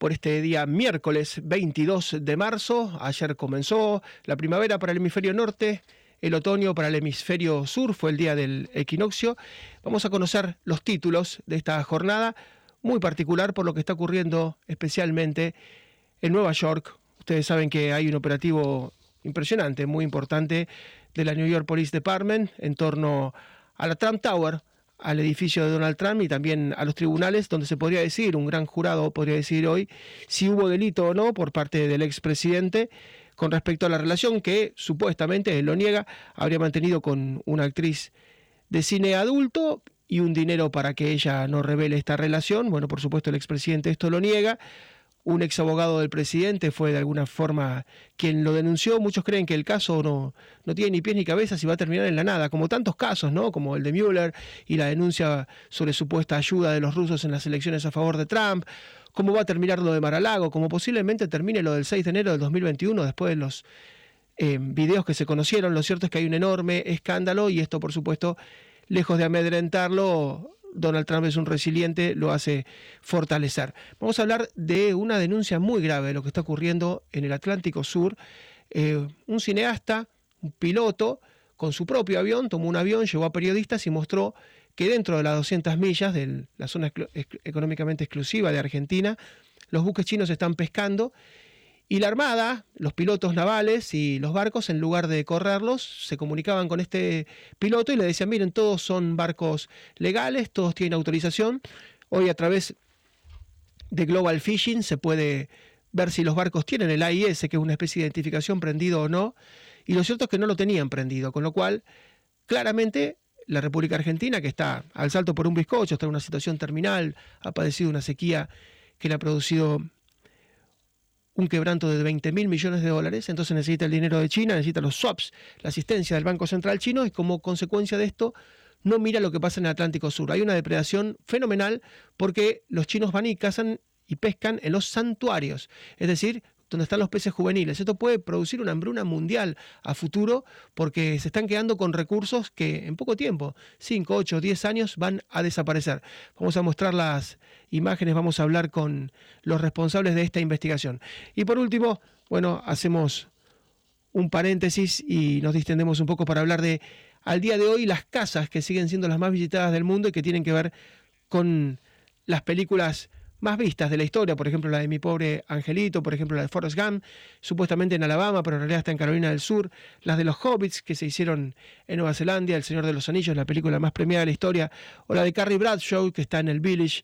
Por este día miércoles 22 de marzo, ayer comenzó la primavera para el hemisferio norte, el otoño para el hemisferio sur, fue el día del equinoccio. Vamos a conocer los títulos de esta jornada, muy particular por lo que está ocurriendo especialmente en Nueva York. Ustedes saben que hay un operativo impresionante, muy importante de la New York Police Department en torno a la Trump Tower, al edificio de Donald Trump y también a los tribunales, donde se podría decir, un gran jurado podría decir hoy, si hubo delito o no por parte del expresidente con respecto a la relación que supuestamente, él lo niega, habría mantenido con una actriz de cine adulto y un dinero para que ella no revele esta relación. Bueno, por supuesto el expresidente esto lo niega un ex abogado del presidente fue de alguna forma quien lo denunció. Muchos creen que el caso no, no tiene ni pies ni cabezas y va a terminar en la nada, como tantos casos, ¿no? Como el de Mueller y la denuncia sobre supuesta ayuda de los rusos en las elecciones a favor de Trump. ¿Cómo va a terminar lo de Maralago? Como posiblemente termine lo del 6 de enero del 2021 después de los eh, videos que se conocieron. Lo cierto es que hay un enorme escándalo y esto, por supuesto, lejos de amedrentarlo, Donald Trump es un resiliente, lo hace fortalecer. Vamos a hablar de una denuncia muy grave de lo que está ocurriendo en el Atlántico Sur. Eh, un cineasta, un piloto, con su propio avión, tomó un avión, llevó a periodistas y mostró que dentro de las 200 millas de la zona económicamente exclusiva de Argentina, los buques chinos están pescando y la Armada, los pilotos navales y los barcos, en lugar de correrlos, se comunicaban con este piloto y le decían, miren, todos son barcos legales, todos tienen autorización. Hoy a través de Global Fishing se puede ver si los barcos tienen el AIS, que es una especie de identificación prendido o no. Y lo cierto es que no lo tenían prendido, con lo cual claramente la República Argentina, que está al salto por un bizcocho, está en una situación terminal, ha padecido una sequía que le ha producido un quebranto de 20 mil millones de dólares, entonces necesita el dinero de China, necesita los swaps, la asistencia del Banco Central chino y como consecuencia de esto no mira lo que pasa en el Atlántico Sur. Hay una depredación fenomenal porque los chinos van y cazan y pescan en los santuarios, es decir, donde están los peces juveniles. Esto puede producir una hambruna mundial a futuro porque se están quedando con recursos que en poco tiempo, 5, 8, 10 años, van a desaparecer. Vamos a mostrar las imágenes, vamos a hablar con los responsables de esta investigación. Y por último, bueno, hacemos un paréntesis y nos distendemos un poco para hablar de, al día de hoy, las casas que siguen siendo las más visitadas del mundo y que tienen que ver con las películas más vistas de la historia, por ejemplo la de Mi pobre Angelito, por ejemplo la de Forrest Gump, supuestamente en Alabama, pero en realidad está en Carolina del Sur, las de los Hobbits que se hicieron en Nueva Zelanda, El Señor de los Anillos, la película más premiada de la historia, o la de Carrie Bradshaw que está en el Village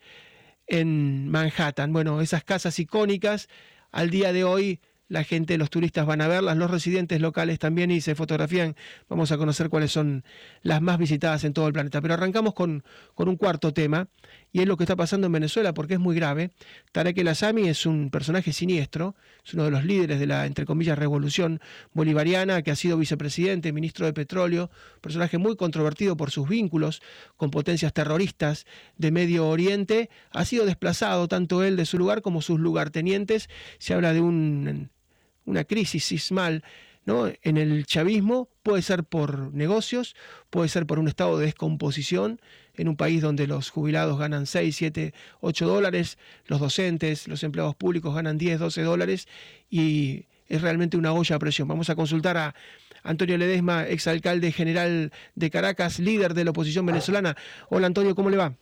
en Manhattan. Bueno, esas casas icónicas al día de hoy la gente, los turistas van a verlas, los residentes locales también y se fotografían. Vamos a conocer cuáles son las más visitadas en todo el planeta. Pero arrancamos con, con un cuarto tema y es lo que está pasando en Venezuela porque es muy grave. Tarek El Asami es un personaje siniestro, es uno de los líderes de la, entre comillas, revolución bolivariana que ha sido vicepresidente, ministro de petróleo, personaje muy controvertido por sus vínculos con potencias terroristas de Medio Oriente. Ha sido desplazado tanto él de su lugar como sus lugartenientes. Se habla de un una crisis sismal ¿no? en el chavismo, puede ser por negocios, puede ser por un estado de descomposición en un país donde los jubilados ganan 6, 7, 8 dólares, los docentes, los empleados públicos ganan 10, 12 dólares y es realmente una olla a presión. Vamos a consultar a Antonio Ledesma, exalcalde general de Caracas, líder de la oposición venezolana. Hola Antonio, ¿cómo le va?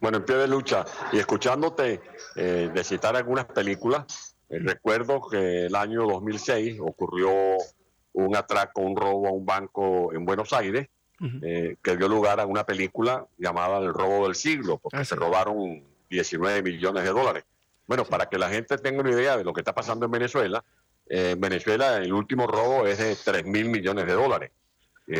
Bueno, en pie de lucha y escuchándote eh, de citar algunas películas, recuerdo que el año 2006 ocurrió un atraco, un robo a un banco en Buenos Aires, eh, que dio lugar a una película llamada El robo del siglo, porque ah, se robaron 19 millones de dólares. Bueno, para que la gente tenga una idea de lo que está pasando en Venezuela, eh, en Venezuela el último robo es de 3 mil millones de dólares.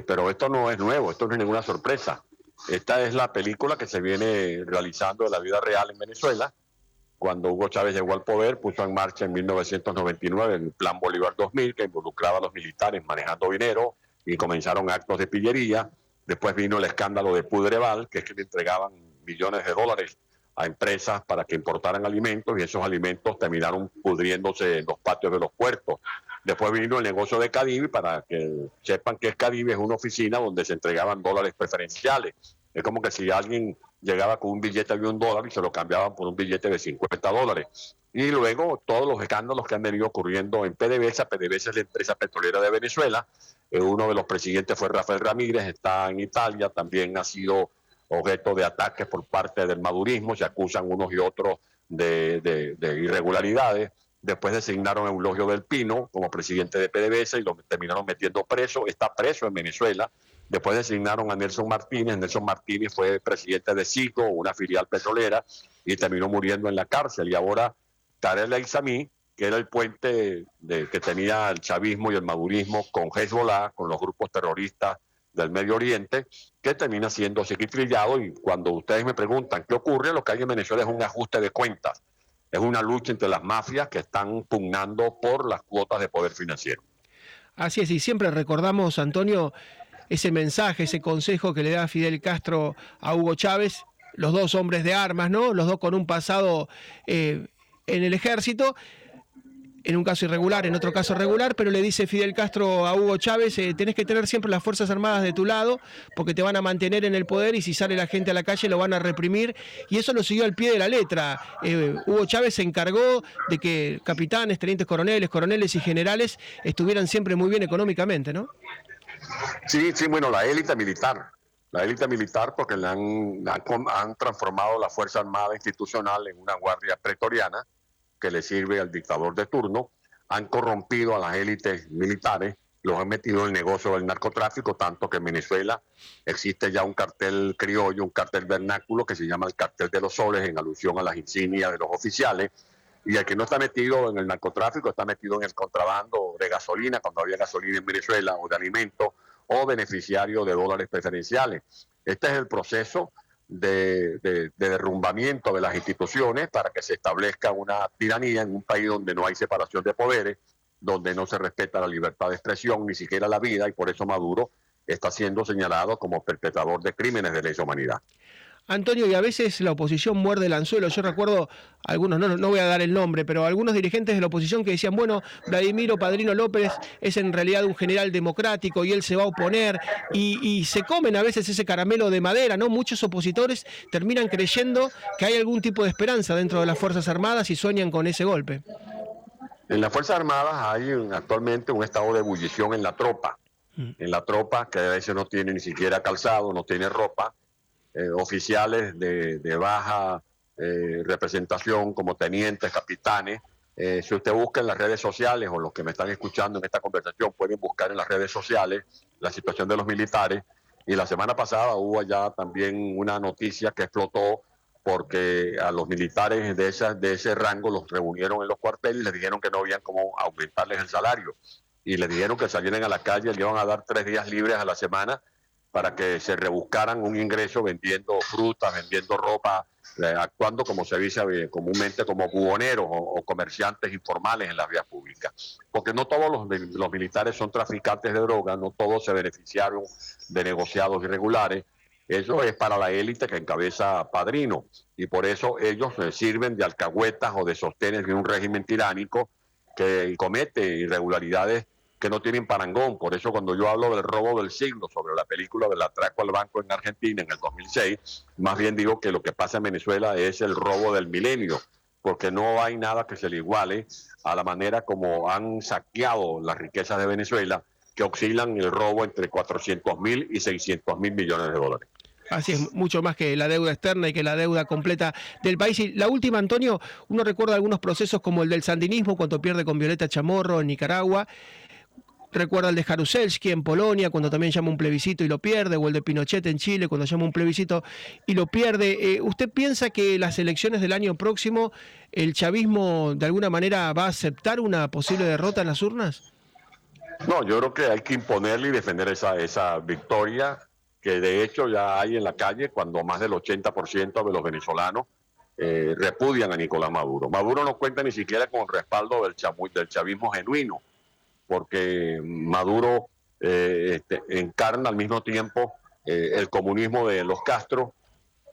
pero esto no es nuevo, esto no es ninguna sorpresa. Esta es la película que se viene realizando de la vida real en Venezuela. Cuando Hugo Chávez llegó al poder, puso en marcha en 1999 el Plan Bolívar 2000, que involucraba a los militares manejando dinero y comenzaron actos de pillería. Después vino el escándalo de Pudreval, que es que le entregaban millones de dólares a empresas para que importaran alimentos y esos alimentos terminaron pudriéndose en los patios de los puertos. Después vino el negocio de Cadivi, para que sepan que es Cadivi, es una oficina donde se entregaban dólares preferenciales. Es como que si alguien llegaba con un billete de un dólar y se lo cambiaban por un billete de 50 dólares. Y luego todos los escándalos que han venido ocurriendo en PDVSA. PDVSA es la empresa petrolera de Venezuela. Eh, uno de los presidentes fue Rafael Ramírez, está en Italia, también ha sido objeto de ataques por parte del madurismo, se acusan unos y otros de, irregularidades. Después designaron a Eulogio del Pino como presidente de PDVSA y lo terminaron metiendo preso. Está preso en Venezuela. Después designaron a Nelson Martínez. Nelson Martínez fue presidente de CICO, una filial petrolera, y terminó muriendo en la cárcel. Y ahora Tarek El que era el puente que tenía el chavismo y el madurismo con Hezbollah, con los grupos terroristas del Medio Oriente, que termina siendo sequitrillado y cuando ustedes me preguntan qué ocurre, lo que hay en Venezuela es un ajuste de cuentas, es una lucha entre las mafias que están pugnando por las cuotas de poder financiero. Así es, y siempre recordamos, Antonio, ese mensaje, ese consejo que le da Fidel Castro a Hugo Chávez, los dos hombres de armas, ¿no? Los dos con un pasado eh, en el ejército en un caso irregular, en otro caso regular, pero le dice Fidel Castro a Hugo Chávez, eh, tenés que tener siempre las Fuerzas Armadas de tu lado, porque te van a mantener en el poder y si sale la gente a la calle lo van a reprimir, y eso lo siguió al pie de la letra. Eh, Hugo Chávez se encargó de que capitanes, tenientes coroneles, coroneles y generales estuvieran siempre muy bien económicamente, ¿no? Sí, sí, bueno, la élite militar, la élite militar porque le han, han, han transformado la Fuerza Armada institucional en una guardia pretoriana, que le sirve al dictador de turno, han corrompido a las élites militares, los han metido en el negocio del narcotráfico, tanto que en Venezuela existe ya un cartel criollo, un cartel vernáculo que se llama el cartel de los soles, en alusión a las insignias de los oficiales. Y el que no está metido en el narcotráfico está metido en el contrabando de gasolina, cuando había gasolina en Venezuela, o de alimentos, o beneficiario de dólares preferenciales. Este es el proceso de, derrumbamiento de las instituciones para que se establezca una tiranía en un país donde no hay separación de poderes, donde no se respeta la libertad de expresión, ni siquiera la vida, y por eso Maduro está siendo señalado como perpetrador de crímenes de lesa humanidad. Antonio, y a veces la oposición muerde el anzuelo. Yo recuerdo algunos, no, no voy a dar el nombre, pero algunos dirigentes de la oposición que decían, bueno, Vladimiro Padrino López es en realidad un general democrático y él se va a oponer, y, se comen a veces ese caramelo de madera, ¿no? Muchos opositores terminan creyendo que hay algún tipo de esperanza dentro de las Fuerzas Armadas y sueñan con ese golpe. En las Fuerzas Armadas hay actualmente un estado de ebullición en la tropa. Mm. En la tropa, que a veces no tiene ni siquiera calzado, no tiene ropa, eh, oficiales de, baja eh, representación como tenientes, capitanes. Eh, si usted busca en las redes sociales o los que me están escuchando en esta conversación pueden buscar en las redes sociales la situación de los militares. Y la semana pasada hubo ya también una noticia que explotó porque a los militares de, esa, de ese rango los reunieron en los cuarteles y les dijeron que no habían cómo aumentarles el salario. Y les dijeron que salieran a la calle, le iban a dar tres días libres a la semana para que se rebuscaran un ingreso vendiendo frutas, vendiendo ropa, eh, actuando como se dice eh, comúnmente como buhoneros o, comerciantes informales en las vías públicas. Porque no todos los, militares son traficantes de drogas, no todos se beneficiaron de negociados irregulares. Eso es para la élite que encabeza Padrino y por eso ellos eh, sirven de alcahuetas o de sostenes de un régimen tiránico que comete irregularidades que no tienen parangón. Por eso cuando yo hablo del robo del siglo sobre la película del atraco al banco en Argentina en el 2006, más bien digo que lo que pasa en Venezuela es el robo del milenio, porque no hay nada que se le iguale a la manera como han saqueado las riquezas de Venezuela, que oscilan el robo entre 400 mil y 600 mil millones de dólares. Así es, mucho más que la deuda externa y que la deuda completa del país. Y la última, Antonio, uno recuerda algunos procesos como el del sandinismo, cuando pierde con Violeta Chamorro en Nicaragua, recuerda el de Jaruzelski en Polonia, cuando también llama un plebiscito y lo pierde, o el de Pinochet en Chile, cuando llama un plebiscito y lo pierde. Eh, ¿Usted piensa que las elecciones del año próximo, el chavismo de alguna manera va a aceptar una posible derrota en las urnas? No, yo creo que hay que imponerle y defender esa, esa victoria que de hecho ya hay en la calle cuando más del 80% de los venezolanos eh, repudian a Nicolás Maduro. Maduro no cuenta ni siquiera con el respaldo del, del chavismo genuino, porque Maduro eh, este, encarna al mismo tiempo eh, el comunismo de los Castro,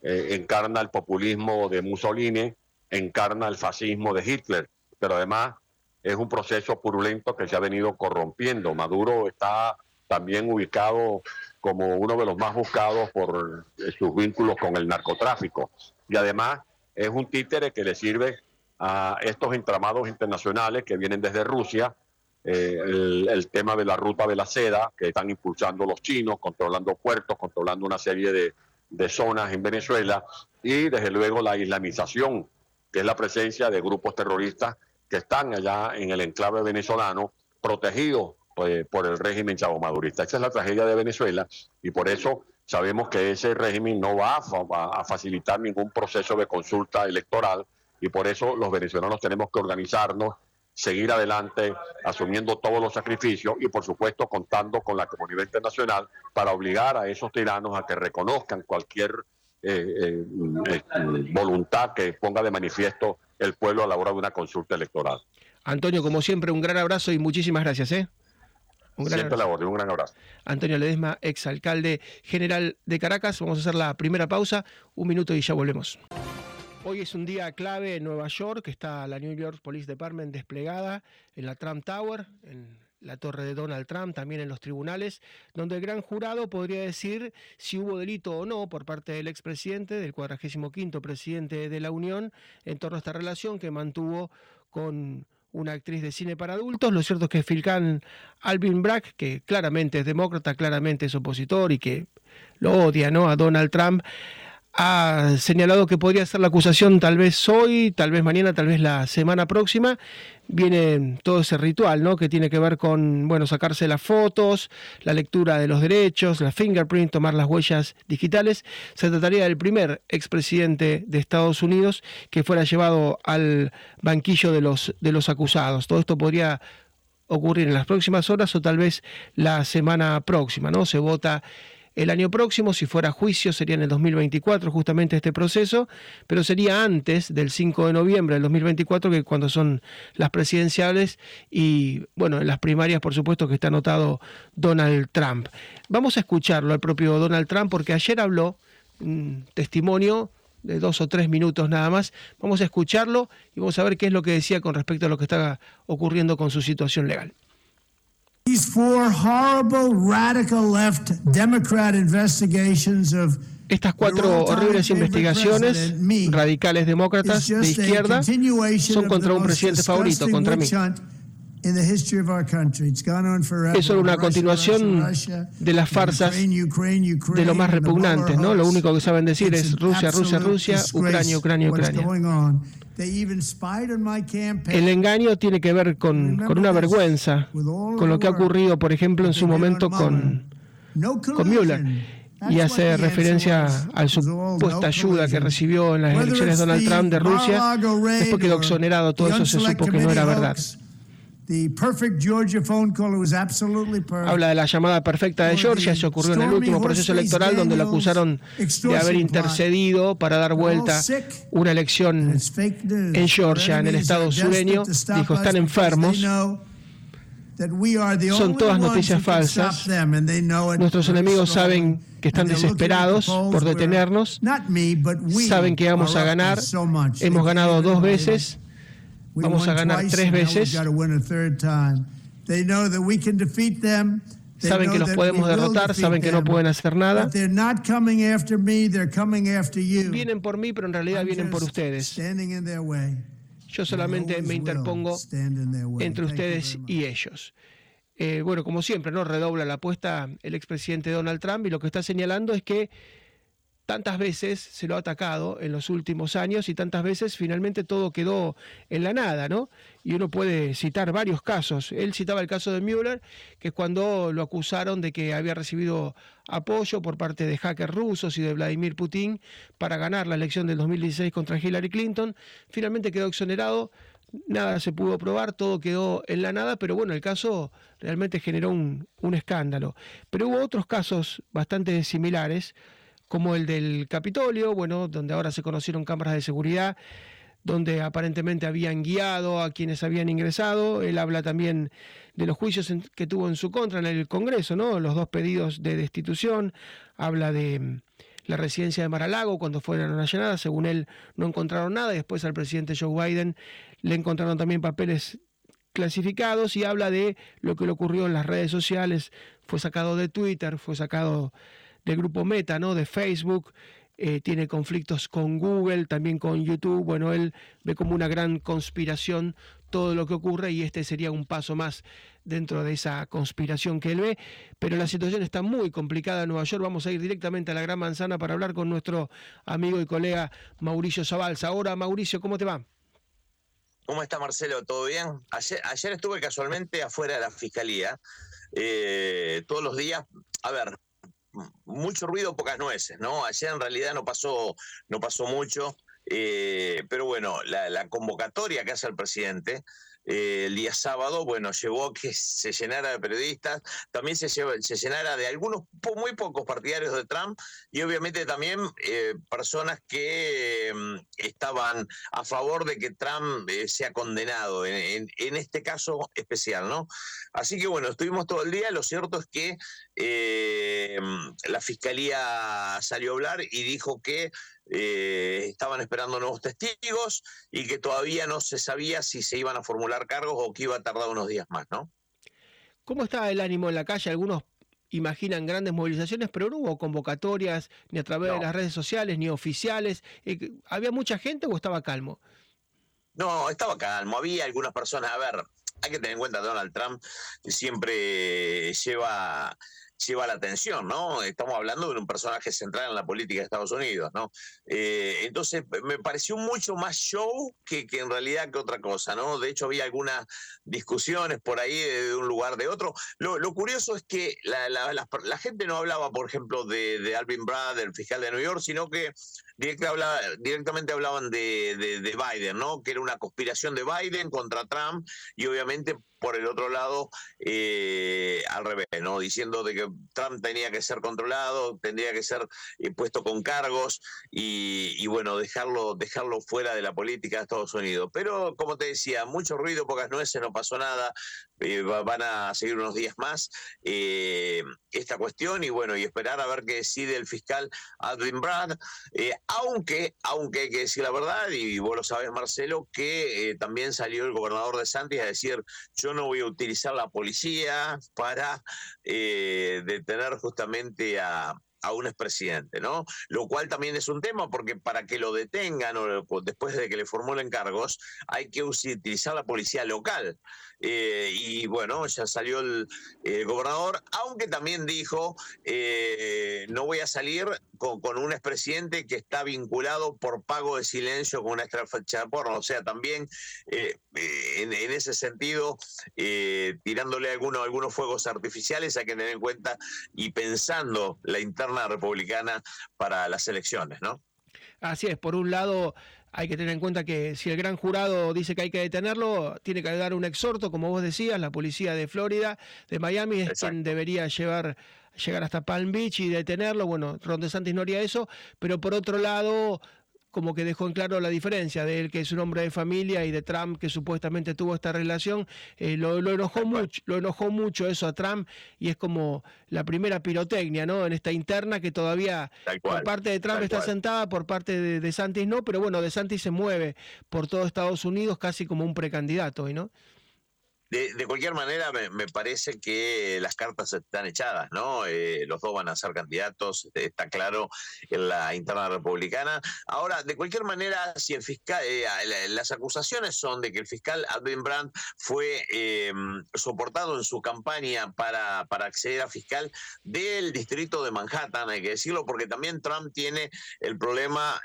encarna el populismo de Mussolini, encarna el fascismo de Hitler, pero además es un proceso purulento que se ha venido corrompiendo. Maduro está también ubicado como uno de los más buscados por sus vínculos con el narcotráfico. Y además es un títere que le sirve a estos entramados internacionales que vienen desde Rusia, eh, el, tema de la ruta de la seda que están impulsando los chinos, controlando puertos, controlando una serie de, zonas en Venezuela y desde luego la islamización, que es la presencia de grupos terroristas que están allá en el enclave venezolano, protegidos pues, por el régimen chavo madurista. Esa es la tragedia de Venezuela y por eso Sabemos que ese régimen no va a, facilitar ningún proceso de consulta electoral y por eso los venezolanos tenemos que organizarnos, seguir adelante, asumiendo todos los sacrificios y por supuesto contando con la comunidad internacional para obligar a esos tiranos a que reconozcan cualquier eh, eh, eh, voluntad que ponga de manifiesto el pueblo a la hora de una consulta electoral. Antonio, como siempre, un gran abrazo y muchísimas gracias. ¿eh? Un gran Siempre abrazo. la un gran abrazo. Antonio Ledesma, exalcalde general de Caracas. Vamos a hacer la primera pausa, un minuto y ya volvemos. Hoy es un día clave en Nueva York, está la New York Police Department desplegada en la Trump Tower, en la torre de Donald Trump, también en los tribunales, donde el gran jurado podría decir si hubo delito o no por parte del expresidente, del 45 presidente de la Unión, en torno a esta relación que mantuvo con una actriz de cine para adultos. Lo cierto es que Filkan Alvin Bragg, que claramente es demócrata, claramente es opositor y que lo odia ¿no? a Donald Trump, ha señalado que podría ser la acusación tal vez hoy, tal vez mañana, tal vez la semana próxima. Viene todo ese ritual, ¿no? Que tiene que ver con, bueno, sacarse las fotos, la lectura de los derechos, la fingerprint, tomar las huellas digitales. Se trataría del primer expresidente de Estados Unidos que fuera llevado al banquillo de los, de los acusados. Todo esto podría ocurrir en las próximas horas o tal vez la semana próxima, ¿no? Se vota el año próximo, si fuera juicio, sería en el 2024 justamente este proceso, pero sería antes del 5 de noviembre del 2024, que cuando son las presidenciales y, bueno, en las primarias, por supuesto, que está anotado Donald Trump. Vamos a escucharlo al propio Donald Trump, porque ayer habló un testimonio de dos o tres minutos nada más. Vamos a escucharlo y vamos a ver qué es lo que decía con respecto a lo que está ocurriendo con su situación legal. Estas cuatro horribles investigaciones radicales demócratas de izquierda son contra un presidente favorito, contra mí. Es solo una continuación de las farsas de lo más repugnantes, ¿no? Lo único que saben decir es Rusia, Rusia, Rusia, Ucrania, Ucrania, Ucrania. El engaño tiene que ver con, con, una vergüenza, con lo que ha ocurrido, por ejemplo, en su momento con, con Mueller. Y hace referencia a la supuesta ayuda que recibió en las elecciones de Donald Trump de Rusia. Después quedó exonerado, todo eso se supo que no era verdad. Habla de la llamada perfecta de Georgia, eso ocurrió en el último proceso electoral donde lo acusaron de haber intercedido para dar vuelta una elección en Georgia, en el estado sureño. Dijo, están enfermos. Son todas noticias falsas. Nuestros enemigos saben que están desesperados por detenernos. Saben que vamos a ganar. Hemos ganado dos veces vamos a ganar tres veces. Saben que los podemos derrotar, saben que no pueden hacer nada. Vienen por mí, pero en realidad vienen por ustedes. Yo solamente me interpongo entre ustedes y ellos. Eh, bueno, como siempre, ¿no? Redobla la apuesta el expresidente Donald Trump y lo que está señalando es que tantas veces se lo ha atacado en los últimos años y tantas veces finalmente todo quedó en la nada, ¿no? Y uno puede citar varios casos. Él citaba el caso de Mueller, que es cuando lo acusaron de que había recibido apoyo por parte de hackers rusos y de Vladimir Putin para ganar la elección del 2016 contra Hillary Clinton. Finalmente quedó exonerado nada se pudo probar, todo quedó en la nada, pero bueno, el caso realmente generó un, un escándalo. Pero hubo otros casos bastante similares, como el del Capitolio, bueno, donde ahora se conocieron cámaras de seguridad donde aparentemente habían guiado a quienes habían ingresado. Él habla también de los juicios que tuvo en su contra en el Congreso, ¿no? Los dos pedidos de destitución. Habla de mm, la residencia de Maralago cuando fueron allanadas. Según él, no encontraron nada. Después al presidente Joe Biden le encontraron también papeles clasificados y habla de lo que le ocurrió en las redes sociales. Fue sacado de Twitter, fue sacado del grupo Meta, ¿no? De Facebook. Eh, tiene conflictos con Google, también con YouTube. Bueno, él ve como una gran conspiración todo lo que ocurre y este sería un paso más dentro de esa conspiración que él ve. Pero la situación está muy complicada en Nueva York. Vamos a ir directamente a la Gran Manzana para hablar con nuestro amigo y colega Mauricio Zabalza. Ahora, Mauricio, ¿cómo te va? ¿Cómo está Marcelo? ¿Todo bien? Ayer, estuve casualmente afuera de la fiscalía. Eh, todos los días, a ver, mucho ruido, pocas nueces, ¿no? Ayer en realidad no pasó, no pasó mucho, eh, pero bueno, la, la, convocatoria que hace el presidente eh, el día sábado, bueno, llevó a que se llenara de periodistas, también se, se llenara de algunos muy pocos partidarios de Trump y obviamente también eh, personas que mm, estaban a favor de que Trump eh, sea condenado, en, este caso especial, ¿no? Así que bueno, estuvimos todo el día, lo cierto es que mm, la fiscalía salió a hablar y dijo que eh, estaban esperando nuevos testigos y que todavía no se sabía si se iban a formular cargos o que iba a tardar unos días más, ¿no? ¿Cómo está el ánimo en la calle? Algunos imaginan grandes movilizaciones, pero no hubo convocatorias ni a través de las redes sociales ni oficiales. Eh, ¿Había mucha gente o estaba calmo? No, estaba calmo. Había algunas personas. A ver, hay que tener en cuenta Donald Trump siempre lleva lleva la atención, ¿no? Estamos hablando de un personaje central en la política de Estados Unidos, ¿no? Eh, entonces, me pareció mucho más show que, que, en realidad que otra cosa, ¿no? De hecho, había algunas discusiones por ahí de, un lugar de otro. Lo, curioso es que la, la, la, gente no hablaba, por ejemplo, de, Alvin Brad, el fiscal de New York, sino que directamente hablaban de, de, Biden, ¿no? Que era una conspiración de Biden contra Trump y obviamente por el otro lado eh, al revés, ¿no? Diciendo de que Trump tenía que ser controlado, tendría que ser eh, puesto con cargos y, bueno, dejarlo, dejarlo fuera de la política de Estados Unidos. Pero como te decía, mucho ruido, pocas nueces, no pasó nada. Eh, van a seguir unos días más eh, esta cuestión y bueno, y esperar a ver qué decide el fiscal Adwin Brad, aunque, aunque hay que decir la verdad, y vos lo sabes Marcelo, que también salió el gobernador de Santis a decir, yo no voy a utilizar la policía para detener justamente a, a un expresidente, ¿no? Lo cual también es un tema porque para que lo detengan o después de que le formulen cargos hay que utilizar la policía local. Eh, y bueno, ya salió el, gobernador, aunque también dijo, eh, no voy a salir con, un expresidente que está vinculado por pago de silencio con una estrategia de porno. O sea, también eh, en, ese sentido, tirándole algunos, algunos fuegos artificiales, hay que tener en cuenta y pensando la interna republicana para las elecciones, ¿no? Así es, por un lado hay que tener en cuenta que si el gran jurado dice que hay que detenerlo, tiene que dar un exhorto, como vos decías, la policía de Florida, de Miami, es quien debería llevar llegar hasta Palm Beach y detenerlo. Bueno, Ron DeSantis no haría eso, pero por otro lado, como que dejó en claro la diferencia de él que es un hombre de familia y de Trump que supuestamente tuvo esta relación. Eh, lo, enojó mucho lo enojó mucho eso a Trump y es como la primera pirotecnia no en esta interna que todavía por parte de Trump está sentada por parte de, de Santis no pero bueno de Santis se mueve por todo Estados Unidos casi como un precandidato hoy no de, cualquier manera, me, parece que las cartas están echadas, ¿no? Eh, los dos van a ser candidatos, está claro, en la interna republicana. Ahora, de cualquier manera, si el fiscal, eh, las acusaciones son de que el fiscal Advin Brandt fue eh, soportado en su campaña para, para acceder a fiscal del distrito de Manhattan, hay que decirlo, porque también Trump tiene el problema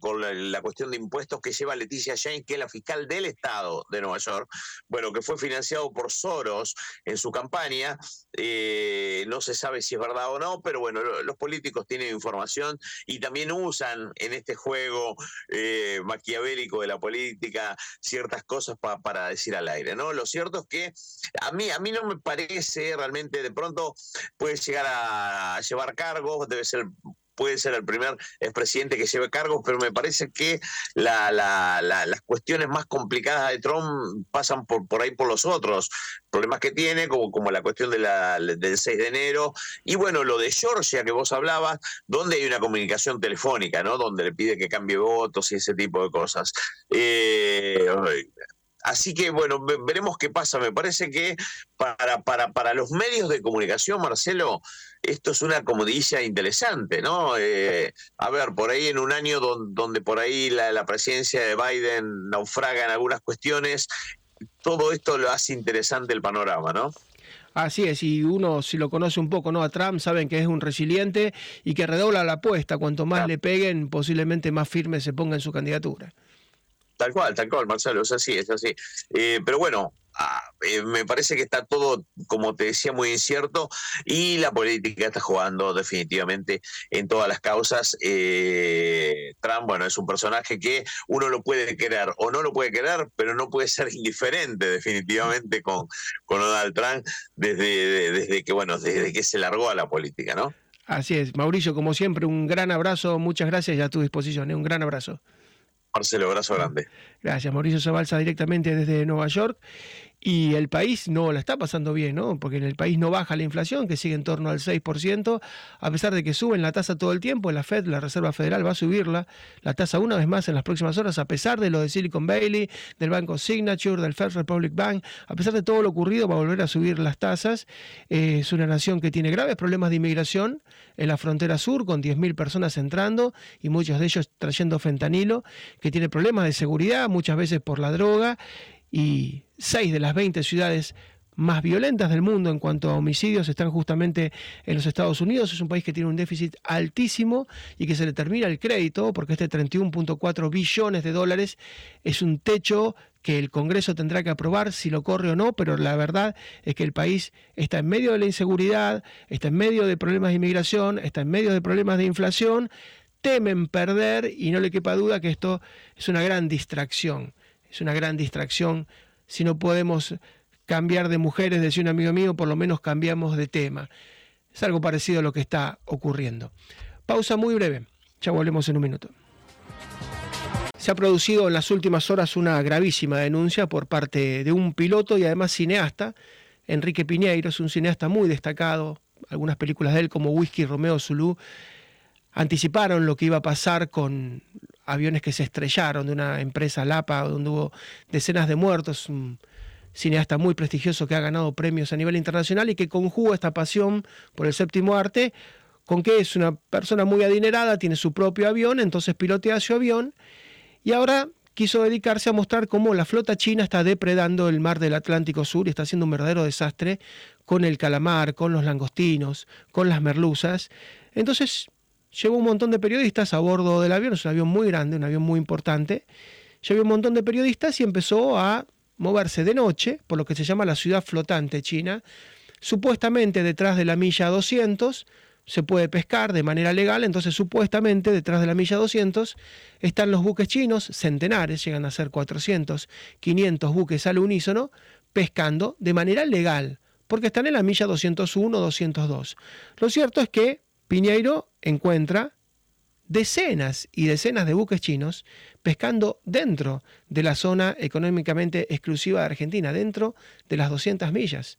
con la, cuestión de impuestos que lleva Leticia James, que es la fiscal del estado de Nueva York, bueno, que fue financiada financiado por Soros en su campaña. Eh, no se sabe si es verdad o no, pero bueno, los políticos tienen información y también usan en este juego eh, maquiavélico de la política ciertas cosas para decir al aire, ¿no? Lo cierto es que a mí, a mí no me parece realmente, de pronto puede llegar a llevar cargos, debe ser puede ser el primer expresidente que lleve cargos, pero me parece que las cuestiones más complicadas de Trump pasan por, por ahí por los otros problemas que tiene, como, como la cuestión de la, del 6 de enero, y bueno, lo de Georgia que vos hablabas, donde hay una comunicación telefónica, ¿no? Donde le pide que cambie votos y ese tipo de cosas. Eh, Así que bueno, veremos qué pasa. Me parece que para, para, para los medios de comunicación, Marcelo, esto es una comodilla interesante, ¿no? Eh, a ver, por ahí en un año donde, por ahí la, la, presidencia de Biden naufraga en algunas cuestiones, todo esto lo hace interesante el panorama, ¿no? Así es, y uno si lo conoce un poco, ¿no? A Trump saben que es un resiliente y que redobla la apuesta. Cuanto más le peguen, posiblemente más firme se ponga en su candidatura. Tal cual, tal cual, Marcelo, es así, es así. Eh, pero bueno, ah, eh, me parece que está todo, como te decía, muy incierto y la política está jugando definitivamente en todas las causas. Eh, Trump, bueno, es un personaje que uno lo puede querer o no lo puede querer, pero no puede ser indiferente definitivamente con, con Donald Trump desde, desde que, bueno, desde que se largó a la política, ¿no? Así es, Mauricio, como siempre, un gran abrazo, muchas gracias y a tu disposición, un gran abrazo. Marcelo, abrazo grande. Gracias, Mauricio Zabalza, directamente desde Nueva York. Y el país no la está pasando bien, ¿no? Porque en el país no baja la inflación, que sigue en torno al 6%, a pesar de que suben la tasa todo el tiempo, la Fed, la Reserva Federal, va a subirla, la tasa una vez más en las próximas horas, a pesar de lo de Silicon Valley, del Banco Signature, del First Republic Bank, a pesar de todo lo ocurrido, va a volver a subir las tasas. Eh, es una nación que tiene graves problemas de inmigración en la frontera sur, con 10.000 personas entrando y muchos de ellos trayendo fentanilo, que tiene problemas de seguridad, muchas veces por la droga y seis de las 20 ciudades más violentas del mundo en cuanto a homicidios están justamente en los Estados Unidos. Es un país que tiene un déficit altísimo y que se le termina el crédito porque este 31.4 billones de dólares es un techo que el Congreso tendrá que aprobar si lo corre o no, pero la verdad es que el país está en medio de la inseguridad, está en medio de problemas de inmigración, está en medio de problemas de inflación, temen perder y no le quepa duda que esto es una gran distracción es una gran distracción. Si no podemos cambiar de mujeres, decía un amigo mío, por lo menos cambiamos de tema. Es algo parecido a lo que está ocurriendo. Pausa muy breve, ya volvemos en un minuto. Se ha producido en las últimas horas una gravísima denuncia por parte de un piloto y además cineasta, Enrique Piñeiro, es un cineasta muy destacado, algunas películas de él como Whisky Romeo Zulu anticiparon lo que iba a pasar con aviones que se estrellaron de una empresa Lapa, donde hubo decenas de muertos, un cineasta muy prestigioso que ha ganado premios a nivel internacional y que conjuga esta pasión por el séptimo arte con que es una persona muy adinerada, tiene su propio avión, entonces pilotea su avión y ahora quiso dedicarse a mostrar cómo la flota china está depredando el mar del Atlántico Sur y está haciendo un verdadero desastre con el calamar, con los langostinos, con las merluzas. Entonces Llevó un montón de periodistas a bordo del avión, es un avión muy grande, un avión muy importante. Llevó un montón de periodistas y empezó a moverse de noche por lo que se llama la ciudad flotante china. Supuestamente detrás de la milla 200 se puede pescar de manera legal, entonces supuestamente detrás de la milla 200 están los buques chinos, centenares, llegan a ser 400, 500 buques al unísono, pescando de manera legal, porque están en la milla 201, 202. Lo cierto es que Piñeiro encuentra decenas y decenas de buques chinos pescando dentro de la zona económicamente exclusiva de Argentina, dentro de las 200 millas.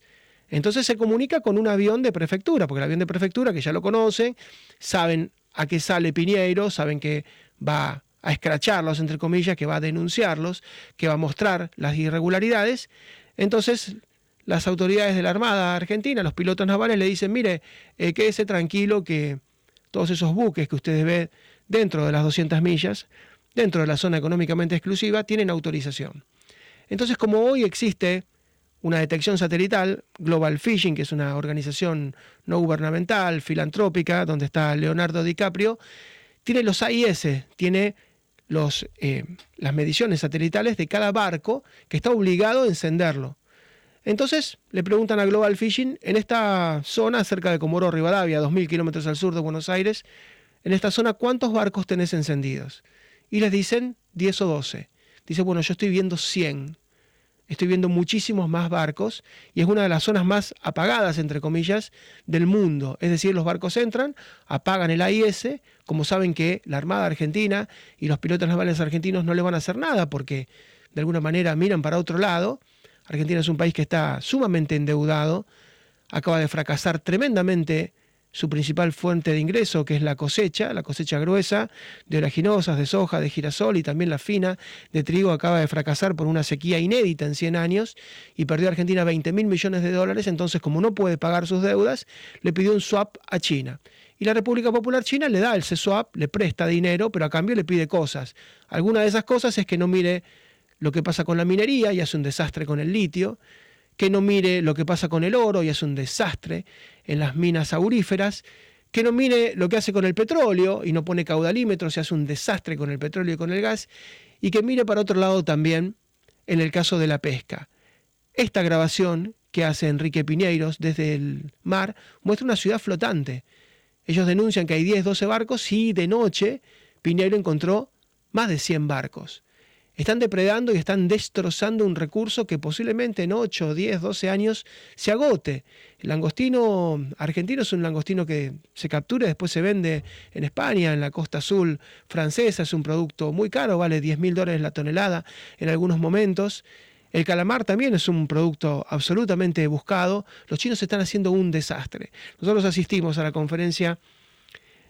Entonces se comunica con un avión de prefectura, porque el avión de prefectura, que ya lo conocen, saben a qué sale Piñeiro, saben que va a escracharlos, entre comillas, que va a denunciarlos, que va a mostrar las irregularidades. Entonces las autoridades de la Armada Argentina, los pilotos navales, le dicen, mire, eh, quédese tranquilo que todos esos buques que ustedes ven dentro de las 200 millas, dentro de la zona económicamente exclusiva, tienen autorización. Entonces, como hoy existe una detección satelital, Global Fishing, que es una organización no gubernamental, filantrópica, donde está Leonardo DiCaprio, tiene los AIS, tiene los, eh, las mediciones satelitales de cada barco que está obligado a encenderlo. Entonces le preguntan a Global Fishing, en esta zona, cerca de Comoro Rivadavia, 2.000 kilómetros al sur de Buenos Aires, en esta zona, ¿cuántos barcos tenés encendidos? Y les dicen 10 o 12. Dice, bueno, yo estoy viendo 100. Estoy viendo muchísimos más barcos y es una de las zonas más apagadas, entre comillas, del mundo. Es decir, los barcos entran, apagan el AIS, como saben que la Armada Argentina y los pilotos navales argentinos no le van a hacer nada porque de alguna manera miran para otro lado Argentina es un país que está sumamente endeudado, acaba de fracasar tremendamente su principal fuente de ingreso, que es la cosecha, la cosecha gruesa de oleaginosas, de soja, de girasol y también la fina de trigo, acaba de fracasar por una sequía inédita en 100 años y perdió a Argentina 20 mil millones de dólares, entonces como no puede pagar sus deudas, le pidió un swap a China. Y la República Popular China le da el swap, le presta dinero, pero a cambio le pide cosas. Alguna de esas cosas es que no mire lo que pasa con la minería y hace un desastre con el litio, que no mire lo que pasa con el oro y hace un desastre en las minas auríferas, que no mire lo que hace con el petróleo y no pone caudalímetros y hace un desastre con el petróleo y con el gas, y que mire para otro lado también en el caso de la pesca. Esta grabación que hace Enrique Piñeiros desde el mar muestra una ciudad flotante. Ellos denuncian que hay 10, 12 barcos y de noche Piñeiro encontró más de 100 barcos. Están depredando y están destrozando un recurso que posiblemente en 8, 10, 12 años se agote. El langostino argentino es un langostino que se captura y después se vende en España, en la costa azul francesa. Es un producto muy caro, vale 10 mil dólares la tonelada en algunos momentos. El calamar también es un producto absolutamente buscado. Los chinos están haciendo un desastre. Nosotros asistimos a la conferencia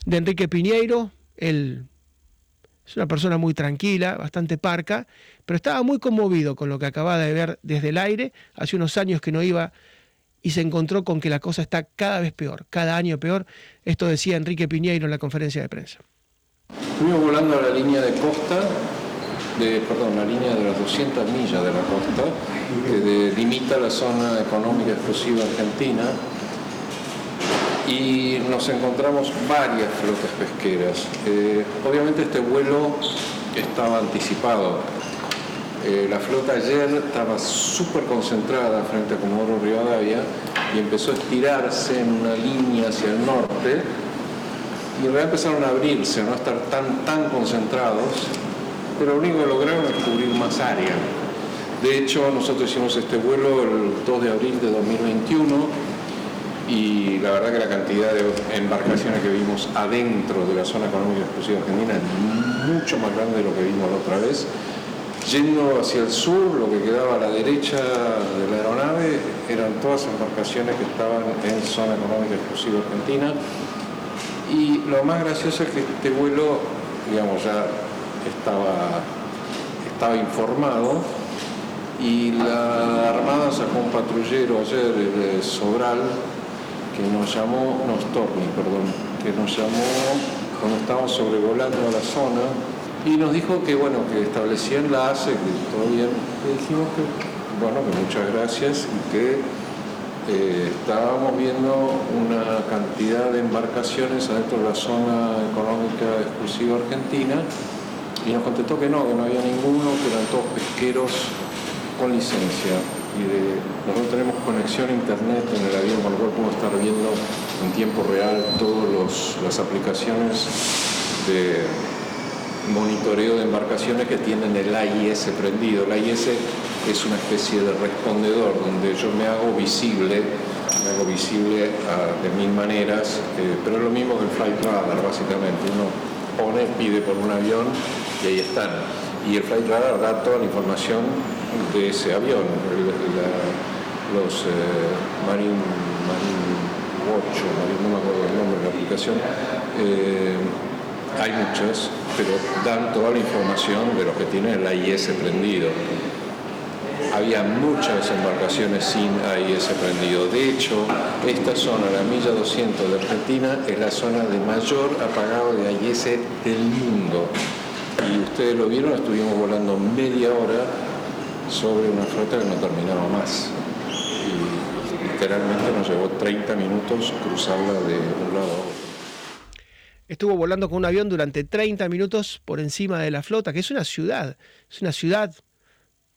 de Enrique Piñeiro, el es una persona muy tranquila, bastante parca, pero estaba muy conmovido con lo que acababa de ver desde el aire. Hace unos años que no iba y se encontró con que la cosa está cada vez peor, cada año peor. Esto decía Enrique Piñeiro en la conferencia de prensa. Estuvimos volando a la línea de costa, de, perdón, la línea de las 200 millas de la costa, que delimita la zona económica exclusiva argentina y nos encontramos varias flotas pesqueras. Eh, obviamente este vuelo estaba anticipado. Eh, la flota ayer estaba súper concentrada frente a Comodoro Rivadavia y empezó a estirarse en una línea hacia el norte y en realidad empezaron a abrirse, a no estar tan, tan concentrados, pero lo único que lograron es cubrir más área. De hecho, nosotros hicimos este vuelo el 2 de abril de 2021 y la verdad que la cantidad de embarcaciones que vimos adentro de la zona económica exclusiva argentina es mucho más grande de lo que vimos la otra vez. Yendo hacia el sur, lo que quedaba a la derecha de la aeronave eran todas embarcaciones que estaban en zona económica exclusiva argentina. Y lo más gracioso es que este vuelo, digamos, ya estaba, estaba informado y la Armada sacó un patrullero ayer, de Sobral, que nos llamó, no, Stormy, perdón, que nos llamó cuando estábamos sobrevolando la zona y nos dijo que bueno, que establecía enlace, que todo bien. Le dijimos que bueno, que muchas gracias y que eh, estábamos viendo una cantidad de embarcaciones adentro de la zona económica exclusiva argentina y nos contestó que no, que no había ninguno, que eran todos pesqueros con licencia y nosotros tenemos conexión a internet en el avión, con lo cual podemos estar viendo en tiempo real todas las aplicaciones de monitoreo de embarcaciones que tienen el AIS prendido. El AIS es una especie de respondedor donde yo me hago visible, me hago visible ah, de mil maneras, eh, pero es lo mismo que el flight radar básicamente. Uno pone, pide por un avión y ahí están. Y el flight radar da toda la información de ese avión, los eh, Marine, Marine Watch, no me acuerdo el nombre de la aplicación, eh, hay muchas, pero dan toda la información de los que tienen el AIS prendido. Había muchas embarcaciones sin AIS prendido. De hecho, esta zona, la milla 200 de Argentina, es la zona de mayor apagado de AIS del mundo. Y ustedes lo vieron, estuvimos volando media hora sobre una flota que no terminaba más. Y literalmente nos llevó 30 minutos cruzarla de un lado a otro. Estuvo volando con un avión durante 30 minutos por encima de la flota, que es una ciudad, es una ciudad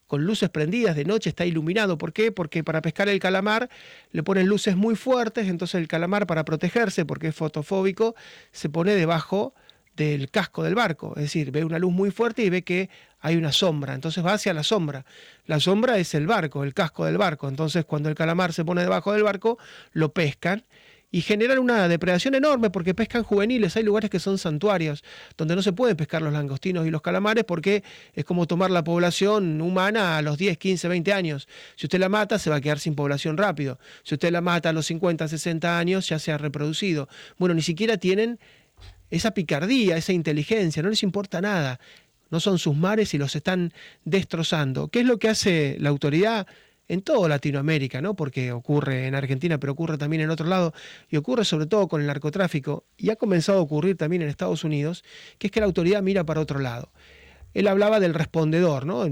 con luces prendidas, de noche está iluminado. ¿Por qué? Porque para pescar el calamar le ponen luces muy fuertes, entonces el calamar para protegerse, porque es fotofóbico, se pone debajo del casco del barco, es decir, ve una luz muy fuerte y ve que hay una sombra, entonces va hacia la sombra. La sombra es el barco, el casco del barco, entonces cuando el calamar se pone debajo del barco, lo pescan y generan una depredación enorme porque pescan juveniles. Hay lugares que son santuarios donde no se pueden pescar los langostinos y los calamares porque es como tomar la población humana a los 10, 15, 20 años. Si usted la mata, se va a quedar sin población rápido. Si usted la mata a los 50, 60 años, ya se ha reproducido. Bueno, ni siquiera tienen esa picardía, esa inteligencia, no les importa nada. No son sus mares y los están destrozando. ¿Qué es lo que hace la autoridad? en toda Latinoamérica, ¿no? porque ocurre en Argentina, pero ocurre también en otro lado, y ocurre sobre todo con el narcotráfico, y ha comenzado a ocurrir también en Estados Unidos, que es que la autoridad mira para otro lado. Él hablaba del respondedor, ¿no?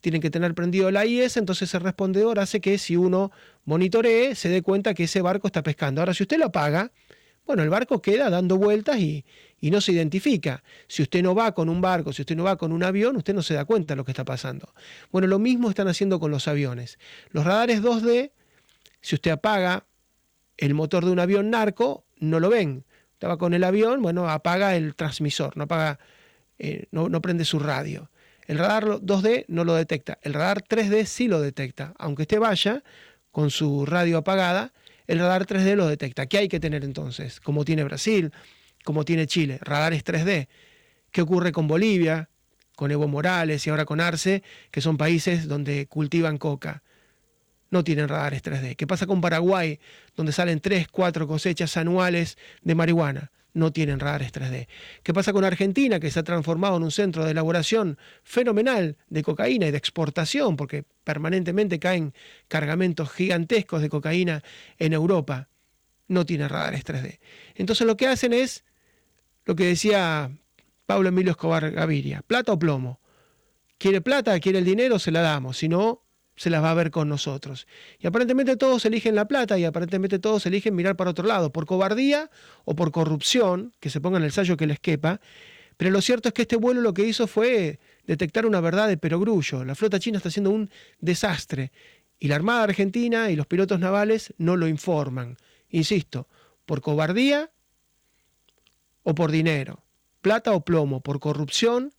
Tienen que tener prendido la IS, entonces el respondedor hace que si uno monitoree, se dé cuenta que ese barco está pescando. Ahora, si usted lo apaga, bueno, el barco queda dando vueltas y, y no se identifica. Si usted no va con un barco, si usted no va con un avión, usted no se da cuenta de lo que está pasando. Bueno, lo mismo están haciendo con los aviones. Los radares 2D, si usted apaga el motor de un avión narco, no lo ven. Va con el avión, bueno, apaga el transmisor, no apaga, eh, no, no prende su radio. El radar 2D no lo detecta. El radar 3D sí lo detecta. Aunque usted vaya con su radio apagada, el radar 3D lo detecta. ¿Qué hay que tener entonces? Como tiene Brasil, como tiene Chile, radares 3D. ¿Qué ocurre con Bolivia, con Evo Morales y ahora con Arce, que son países donde cultivan coca? No tienen radares 3D. ¿Qué pasa con Paraguay, donde salen 3, 4 cosechas anuales de marihuana? No tienen radares 3D. ¿Qué pasa con Argentina, que se ha transformado en un centro de elaboración fenomenal de cocaína y de exportación, porque permanentemente caen cargamentos gigantescos de cocaína en Europa? No tiene radares 3D. Entonces lo que hacen es lo que decía Pablo Emilio Escobar Gaviria, plata o plomo. Quiere plata, quiere el dinero, se la damos, si no, se las va a ver con nosotros. Y aparentemente todos eligen la plata y aparentemente todos eligen mirar para otro lado, por cobardía o por corrupción, que se pongan el sallo que les quepa. Pero lo cierto es que este vuelo lo que hizo fue detectar una verdad de perogrullo. La flota china está haciendo un desastre y la Armada Argentina y los pilotos navales no lo informan. Insisto, por cobardía o por dinero, plata o plomo, por corrupción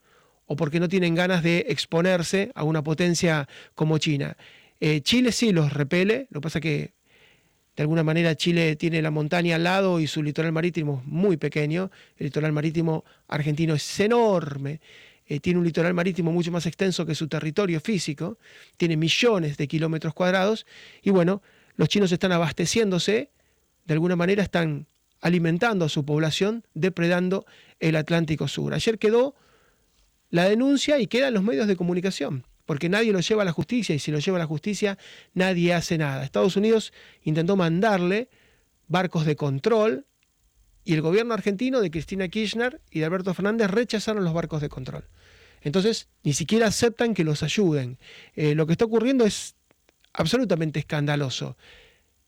o porque no tienen ganas de exponerse a una potencia como China. Eh, Chile sí los repele, lo que pasa que de alguna manera Chile tiene la montaña al lado y su litoral marítimo es muy pequeño, el litoral marítimo argentino es enorme, eh, tiene un litoral marítimo mucho más extenso que su territorio físico, tiene millones de kilómetros cuadrados y bueno, los chinos están abasteciéndose, de alguna manera están alimentando a su población, depredando el Atlántico Sur. Ayer quedó la denuncia y quedan los medios de comunicación, porque nadie lo lleva a la justicia y si lo lleva a la justicia nadie hace nada. Estados Unidos intentó mandarle barcos de control y el gobierno argentino de Cristina Kirchner y de Alberto Fernández rechazaron los barcos de control. Entonces, ni siquiera aceptan que los ayuden. Eh, lo que está ocurriendo es absolutamente escandaloso.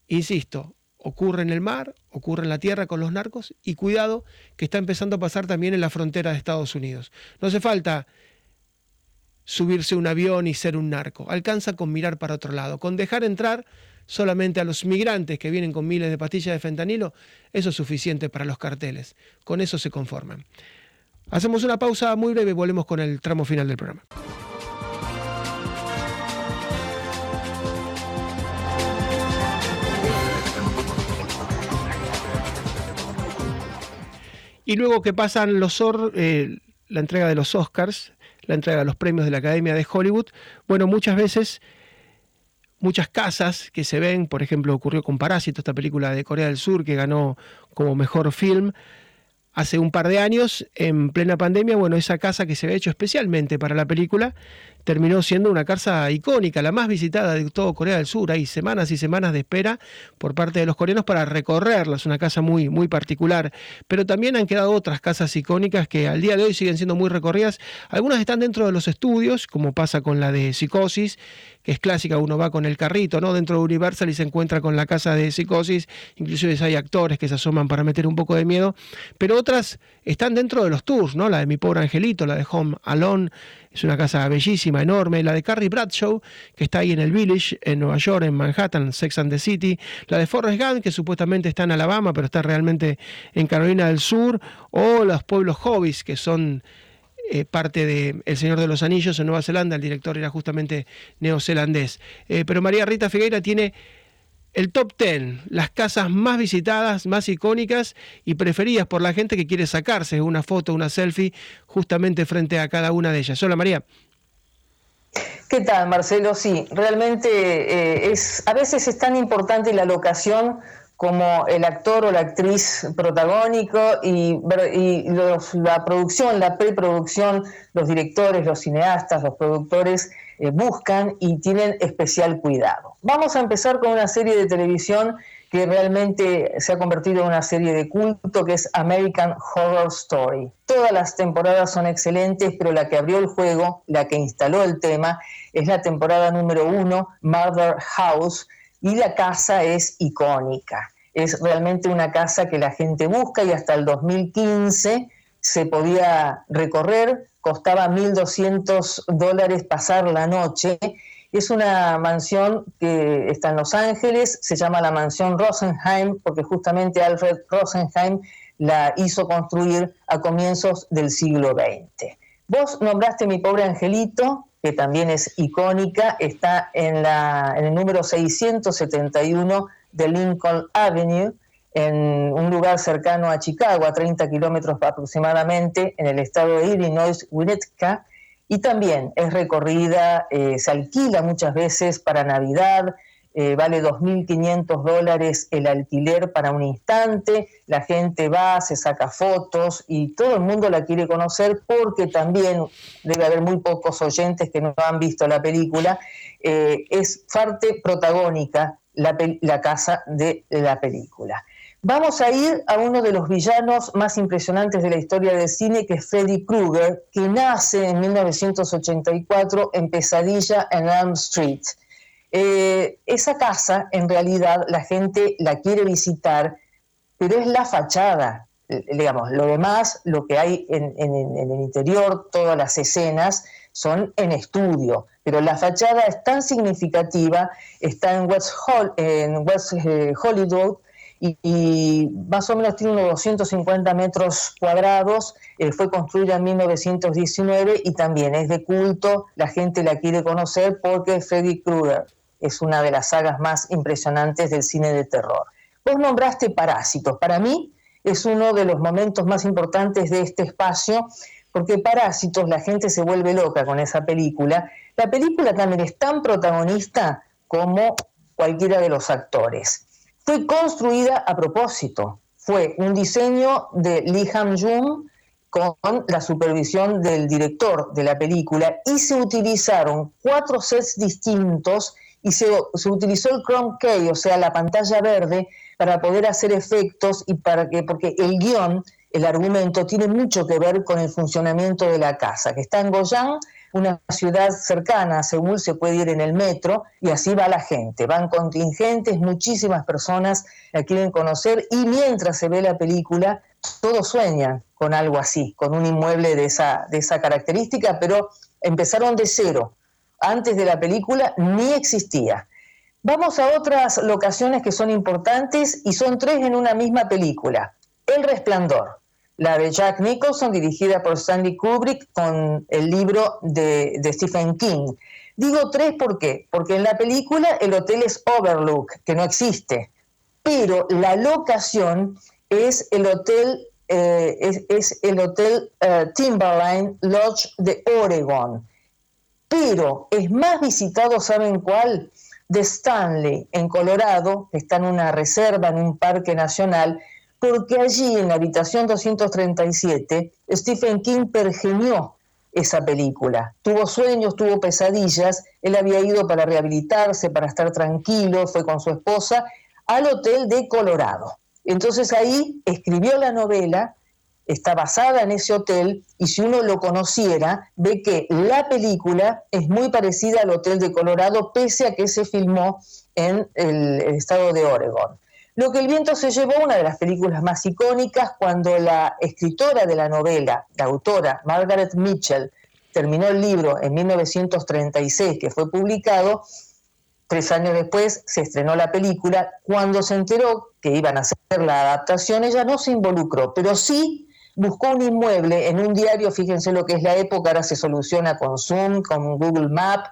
Insisto, ocurre en el mar, ocurre en la tierra con los narcos y cuidado que está empezando a pasar también en la frontera de Estados Unidos. No hace falta subirse un avión y ser un narco, alcanza con mirar para otro lado, con dejar entrar solamente a los migrantes que vienen con miles de pastillas de fentanilo, eso es suficiente para los carteles, con eso se conforman. Hacemos una pausa muy breve y volvemos con el tramo final del programa. Y luego que pasan los eh, la entrega de los Oscars, la entrega de los premios de la Academia de Hollywood, bueno, muchas veces muchas casas que se ven, por ejemplo, ocurrió con Parásito, esta película de Corea del Sur que ganó como mejor film hace un par de años, en plena pandemia, bueno, esa casa que se había hecho especialmente para la película, terminó siendo una casa icónica, la más visitada de todo Corea del Sur. Hay semanas y semanas de espera por parte de los coreanos para recorrerla. Es una casa muy, muy particular. Pero también han quedado otras casas icónicas que al día de hoy siguen siendo muy recorridas. Algunas están dentro de los estudios, como pasa con la de Psicosis, es clásica, uno va con el carrito, ¿no? Dentro de Universal y se encuentra con la casa de Psicosis. Inclusive hay actores que se asoman para meter un poco de miedo. Pero otras están dentro de los tours, ¿no? La de Mi Pobre Angelito, la de Home Alone, es una casa bellísima, enorme. La de Carrie Bradshaw, que está ahí en el Village, en Nueva York, en Manhattan, Sex and the City. La de Forrest Gump, que supuestamente está en Alabama, pero está realmente en Carolina del Sur. O los pueblos hobbies, que son eh, parte de El Señor de los Anillos en Nueva Zelanda. El director era justamente neozelandés. Eh, pero María Rita Figueira tiene el top 10, las casas más visitadas, más icónicas y preferidas por la gente que quiere sacarse una foto, una selfie, justamente frente a cada una de ellas. Hola María. ¿Qué tal, Marcelo? Sí, realmente eh, es, a veces es tan importante la locación como el actor o la actriz protagónico y, la producción, la preproducción, los directores, los cineastas, los productores eh, buscan y tienen especial cuidado. Vamos a empezar con una serie de televisión que realmente se ha convertido en una serie de culto, que es American Horror Story. Todas las temporadas son excelentes, pero la que abrió el juego, la que instaló el tema, es la temporada número uno, Mother House, y la casa es icónica. Es realmente una casa que la gente busca y hasta el 2015 se podía recorrer, costaba 1.200 dólares pasar la noche. Es una mansión que está en Los Ángeles, se llama la mansión Rosenheim, porque justamente Alfred Rosenheim la hizo construir a comienzos del siglo XX. Vos nombraste Mi Pobre Angelito, que también es icónica, está en, la, en el número 671 de Lincoln Avenue, en un lugar cercano a Chicago, a 30 kilómetros aproximadamente, en el estado de Illinois, Winnetka, y también es recorrida, eh, se alquila muchas veces para Navidad, eh, vale 2.500 dólares el alquiler para un instante, la gente va, se saca fotos y todo el mundo la quiere conocer porque también debe haber muy pocos oyentes que no han visto la película, eh, es parte protagónica la, casa de la película. Vamos a ir a uno de los villanos más impresionantes de la historia del cine, que es Freddy Krueger, que nace en 1984 en Pesadilla en Elm Street. Eh, esa casa, en realidad, la gente la quiere visitar, pero es la fachada, digamos, lo demás, lo que hay en, el interior, todas las escenas, son en estudio, pero la fachada es tan significativa, está en West, en West eh, Hollywood y, más o menos tiene unos 250 metros cuadrados, eh, fue construida en 1919 y también es de culto, la gente la quiere conocer porque Freddy Krueger es una de las sagas más impresionantes del cine de terror. Vos nombraste Parásitos, para mí es uno de los momentos más importantes de este espacio porque Parásitos la gente se vuelve loca con esa película. La película también es tan protagonista como cualquiera de los actores. Fue construida a propósito, fue un diseño de Lee Ham-jung con la supervisión del director de la película y se utilizaron cuatro sets distintos y se, utilizó el Chrome key, o sea, la pantalla verde, para poder hacer efectos y para que, porque el guion el argumento tiene mucho que ver con el funcionamiento de la casa, que está en Goyán, una ciudad cercana a Seúl, se puede ir en el metro y así va la gente. Van contingentes, muchísimas personas la quieren conocer y mientras se ve la película, todos sueñan con algo así, con un inmueble de esa, de esa característica, pero empezaron de cero. Antes de la película ni existía. Vamos a otras locaciones que son importantes y son tres en una misma película. El Resplandor, la de Jack Nicholson, dirigida por Stanley Kubrick, con el libro de, Stephen King. Digo tres, ¿por qué? Porque en la película el hotel es Overlook, que no existe, pero la locación es el hotel, eh, es, el hotel eh, Timberline Lodge de Oregon. Pero es más visitado, ¿saben cuál? De Stanley, en Colorado, está en una reserva, en un parque nacional, porque allí en la habitación 237 Stephen King pergenió esa película. Tuvo sueños, tuvo pesadillas, él había ido para rehabilitarse, para estar tranquilo, fue con su esposa al hotel de Colorado. Entonces ahí escribió la novela, está basada en ese hotel y si uno lo conociera, ve que la película es muy parecida al hotel de Colorado, pese a que se filmó en el estado de Oregon. Lo que el viento se llevó, una de las películas más icónicas, cuando la escritora de la novela, la autora Margaret Mitchell, terminó el libro en 1936, que fue publicado, tres años después se estrenó la película, cuando se enteró que iban a hacer la adaptación, ella no se involucró, pero sí buscó un inmueble en un diario, fíjense lo que es la época, ahora se soluciona con Zoom, con Google Map,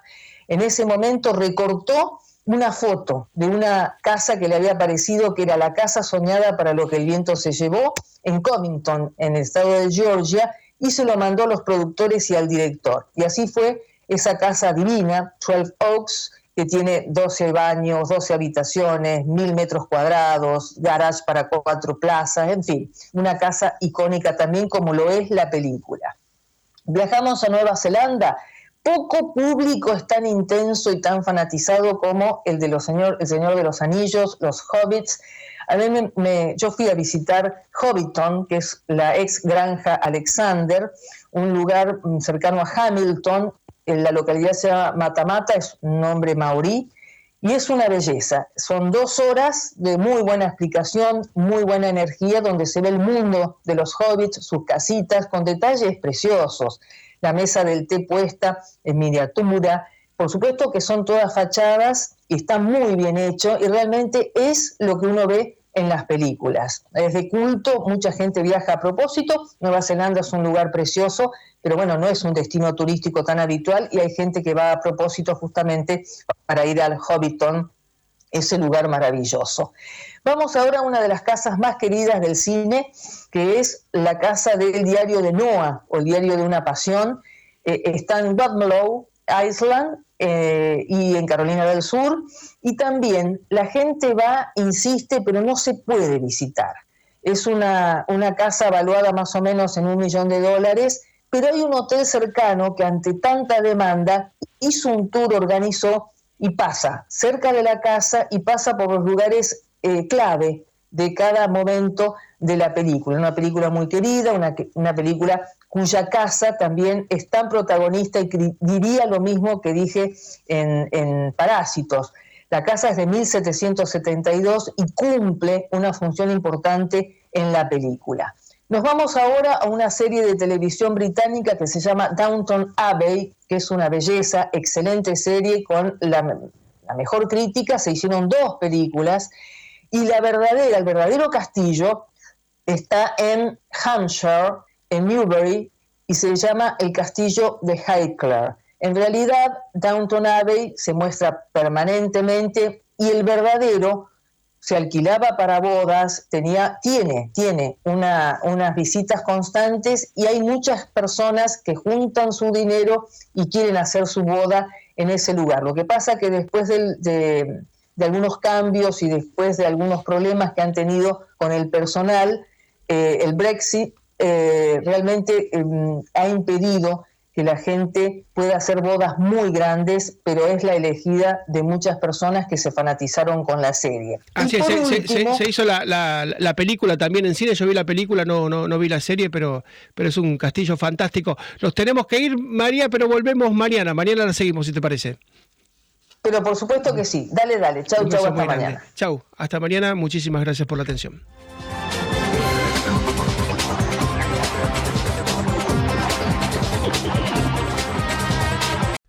en ese momento recortó una foto de una casa que le había parecido que era la casa soñada para lo que el viento se llevó en Covington, en el estado de Georgia, y se lo mandó a los productores y al director. Y así fue esa casa divina, 12 Oaks, que tiene 12 baños, 12 habitaciones, mil metros cuadrados, garage para cuatro plazas, en fin, una casa icónica también como lo es la película. Viajamos a Nueva Zelanda poco público es tan intenso y tan fanatizado como el de los señor, el Señor de los Anillos, los Hobbits. A mí me, yo fui a visitar Hobbiton, que es la ex granja Alexander, un lugar mm, cercano a Hamilton. La localidad se llama Matamata, es un nombre maorí, y es una belleza. Son dos horas de muy buena explicación, muy buena energía, donde se ve el mundo de los hobbits, sus casitas, con detalles preciosos la mesa del té puesta en miniatura. Por supuesto que son todas fachadas y está muy bien hecho y realmente es lo que uno ve en las películas. Es de culto, mucha gente viaja a propósito. Nueva Zelanda es un lugar precioso, pero bueno, no es un destino turístico tan habitual y hay gente que va a propósito justamente para ir al Hobbiton, ese lugar maravilloso. Vamos ahora a una de las casas más queridas del cine, que es la casa del diario de Noah, o el diario de una pasión. Eh, está en Island, eh, y en Carolina del Sur. Y también la gente va, insiste, pero no se puede visitar. Es una, una casa evaluada más o menos en un millón de dólares, pero hay un hotel cercano que ante tanta demanda hizo un tour, organizó y pasa cerca de la casa y pasa por los lugares eh, clave de cada momento de la película. Una película muy querida, una, una película cuya casa también es tan protagonista y diría lo mismo que dije en, en Parásitos. La casa es de 1772 y cumple una función importante en la película. Nos vamos ahora a una serie de televisión británica que se llama Downton Abbey, que es una belleza, excelente serie con la, la mejor crítica. Se hicieron dos películas y la verdadera, el verdadero castillo está en Hampshire, en Newbury, y se llama el castillo de Highclere. En realidad, Downton Abbey se muestra permanentemente y el verdadero se alquilaba para bodas, tenía, tiene, tiene una, unas visitas constantes y hay muchas personas que juntan su dinero y quieren hacer su boda en ese lugar. Lo que pasa que después de algunos cambios y después de algunos problemas que han tenido con el personal, eh, el Brexit eh, realmente em, ha impedido que la gente pueda hacer bodas muy grandes, pero es la elegida de muchas personas que se fanatizaron con la serie. Así se, hizo la, película también en cine, yo vi la película, no, no, no vi la serie, pero, pero es un castillo fantástico. Los tenemos que ir, María, pero volvemos mañana. Mañana la seguimos, si te parece. Pero por supuesto que sí. Dale, dale. Chau, chau, hasta mañana. Chau, hasta mañana. Muchísimas gracias por la atención.